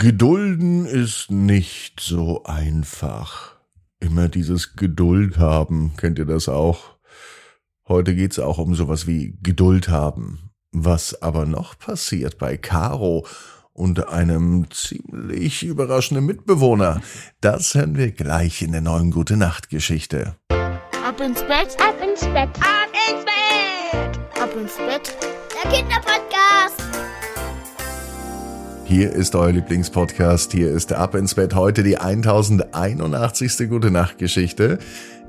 Gedulden ist nicht so einfach. Immer dieses Geduld haben, kennt ihr das auch? Heute geht's auch um sowas wie Geduld haben. Was aber noch passiert bei Caro und einem ziemlich überraschenden Mitbewohner, das hören wir gleich in der neuen Gute Nacht Geschichte. Ab ins Bett, ab ins Bett, ab ins Bett, ab ins Bett. Der Kinderpodcast. Hier ist euer Lieblingspodcast. Hier ist Ab ins Bett heute die 1081. Gute Nacht Geschichte.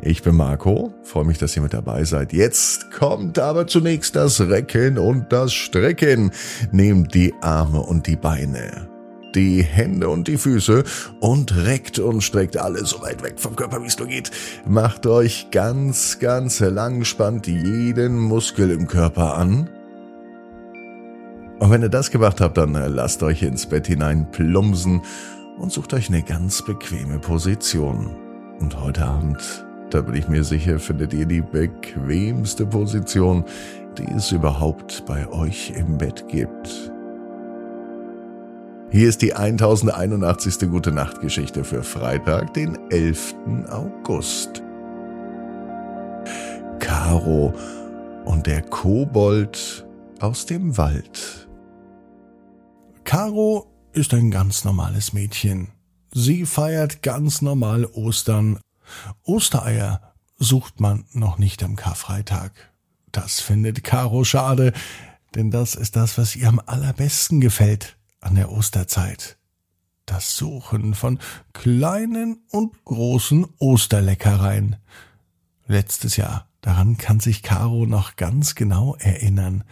Ich bin Marco. Freue mich, dass ihr mit dabei seid. Jetzt kommt aber zunächst das Recken und das Strecken. Nehmt die Arme und die Beine die Hände und die Füße und reckt und streckt alles so weit weg vom Körper, wie es nur geht. Macht euch ganz, ganz lang, spannt jeden Muskel im Körper an und wenn ihr das gemacht habt, dann äh, lasst euch ins Bett hinein plumpsen und sucht euch eine ganz bequeme Position. Und heute Abend, da bin ich mir sicher, findet ihr die bequemste Position, die es überhaupt bei euch im Bett gibt. Hier ist die 1081. Gute Nacht Geschichte für Freitag, den 11. August. Caro und der Kobold aus dem Wald. Caro ist ein ganz normales Mädchen. Sie feiert ganz normal Ostern. Ostereier sucht man noch nicht am Karfreitag. Das findet Caro schade, denn das ist das, was ihr am allerbesten gefällt an der Osterzeit. Das Suchen von kleinen und großen Osterleckereien. Letztes Jahr, daran kann sich Caro noch ganz genau erinnern,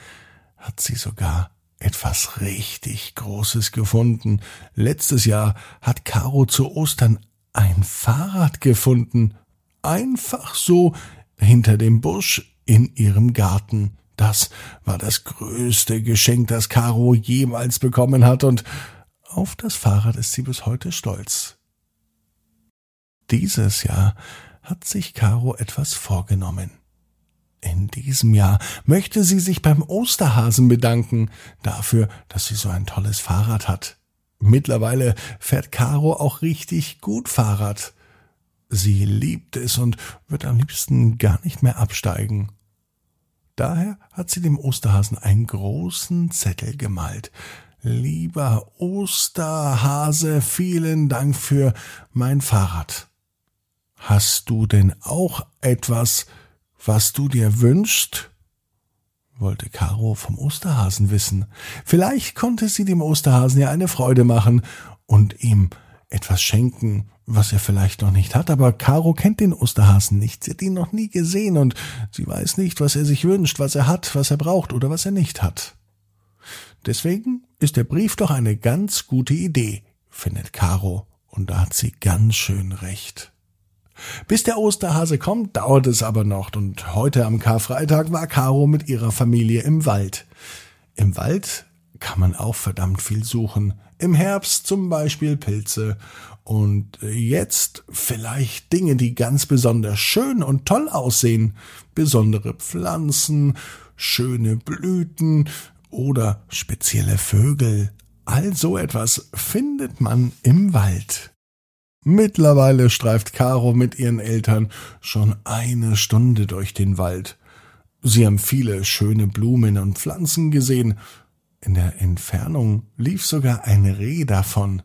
hat sie sogar etwas richtig Großes gefunden. Letztes Jahr hat Caro zu Ostern ein Fahrrad gefunden. Einfach so hinter dem Busch in ihrem Garten. Das war das größte Geschenk, das Caro jemals bekommen hat, und auf das Fahrrad ist sie bis heute stolz. Dieses Jahr hat sich Caro etwas vorgenommen. In diesem Jahr möchte sie sich beim Osterhasen bedanken dafür, dass sie so ein tolles Fahrrad hat. Mittlerweile fährt Caro auch richtig gut Fahrrad. Sie liebt es und wird am liebsten gar nicht mehr absteigen. Daher hat sie dem Osterhasen einen großen Zettel gemalt. Lieber Osterhase, vielen Dank für mein Fahrrad. Hast du denn auch etwas, was du dir wünschst? wollte Caro vom Osterhasen wissen. Vielleicht konnte sie dem Osterhasen ja eine Freude machen und ihm etwas schenken, was er vielleicht noch nicht hat, aber Caro kennt den Osterhasen nicht, sie hat ihn noch nie gesehen und sie weiß nicht, was er sich wünscht, was er hat, was er braucht oder was er nicht hat. Deswegen ist der Brief doch eine ganz gute Idee, findet Caro, und da hat sie ganz schön recht. Bis der Osterhase kommt, dauert es aber noch, und heute am Karfreitag war Caro mit ihrer Familie im Wald. Im Wald kann man auch verdammt viel suchen. Im Herbst zum Beispiel Pilze und jetzt vielleicht Dinge, die ganz besonders schön und toll aussehen. Besondere Pflanzen, schöne Blüten oder spezielle Vögel. All so etwas findet man im Wald. Mittlerweile streift Caro mit ihren Eltern schon eine Stunde durch den Wald. Sie haben viele schöne Blumen und Pflanzen gesehen. In der Entfernung lief sogar ein Reh davon.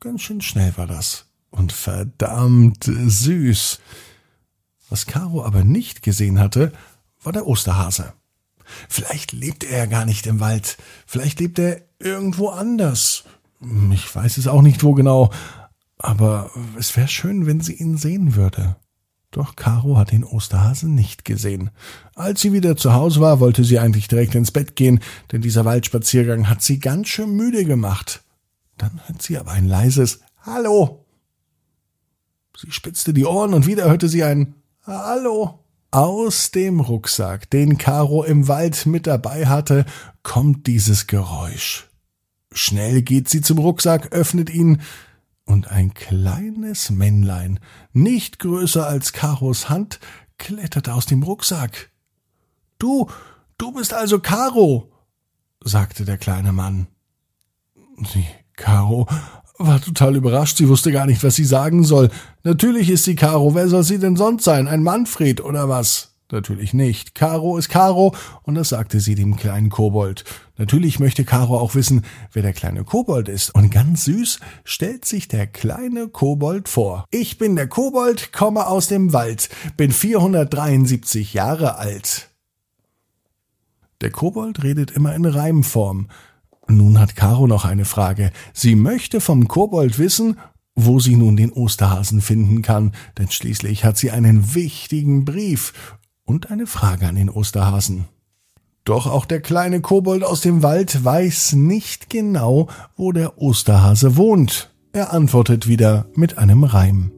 Ganz schön schnell war das und verdammt süß. Was Caro aber nicht gesehen hatte, war der Osterhase. Vielleicht lebt er ja gar nicht im Wald, vielleicht lebt er irgendwo anders. Ich weiß es auch nicht wo genau, aber es wäre schön, wenn sie ihn sehen würde. Doch Caro hat den Osterhasen nicht gesehen. Als sie wieder zu Hause war, wollte sie eigentlich direkt ins Bett gehen, denn dieser Waldspaziergang hat sie ganz schön müde gemacht. Dann hört sie aber ein leises Hallo. Sie spitzte die Ohren und wieder hörte sie ein Hallo. Aus dem Rucksack, den Caro im Wald mit dabei hatte, kommt dieses Geräusch. Schnell geht sie zum Rucksack, öffnet ihn, und ein kleines Männlein, nicht größer als Karos Hand, kletterte aus dem Rucksack. Du, du bist also Karo, sagte der kleine Mann. Sie Caro war total überrascht. Sie wusste gar nicht, was sie sagen soll. Natürlich ist sie Caro. Wer soll sie denn sonst sein? Ein Manfred oder was? Natürlich nicht. Caro ist Caro, und das sagte sie dem kleinen Kobold. Natürlich möchte Caro auch wissen, wer der kleine Kobold ist. Und ganz süß stellt sich der kleine Kobold vor. Ich bin der Kobold, komme aus dem Wald, bin 473 Jahre alt. Der Kobold redet immer in Reimform. Nun hat Caro noch eine Frage. Sie möchte vom Kobold wissen, wo sie nun den Osterhasen finden kann, denn schließlich hat sie einen wichtigen Brief und eine Frage an den Osterhasen. Doch auch der kleine Kobold aus dem Wald weiß nicht genau, wo der Osterhase wohnt. Er antwortet wieder mit einem Reim.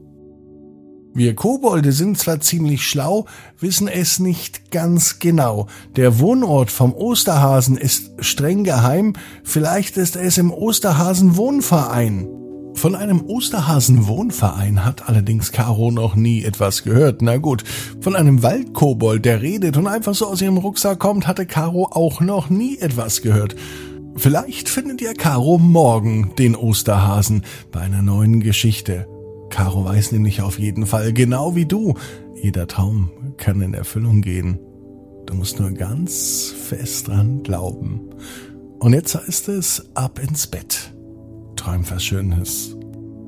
Wir Kobolde sind zwar ziemlich schlau, wissen es nicht ganz genau. Der Wohnort vom Osterhasen ist streng geheim, vielleicht ist es im Osterhasen Wohnverein. Von einem Osterhasen-Wohnverein hat allerdings Caro noch nie etwas gehört. Na gut, von einem Waldkobold, der redet und einfach so aus ihrem Rucksack kommt, hatte Caro auch noch nie etwas gehört. Vielleicht findet ihr Caro morgen den Osterhasen bei einer neuen Geschichte. Caro weiß nämlich auf jeden Fall, genau wie du, jeder Traum kann in Erfüllung gehen. Du musst nur ganz fest dran glauben. Und jetzt heißt es ab ins Bett träum was Schönes.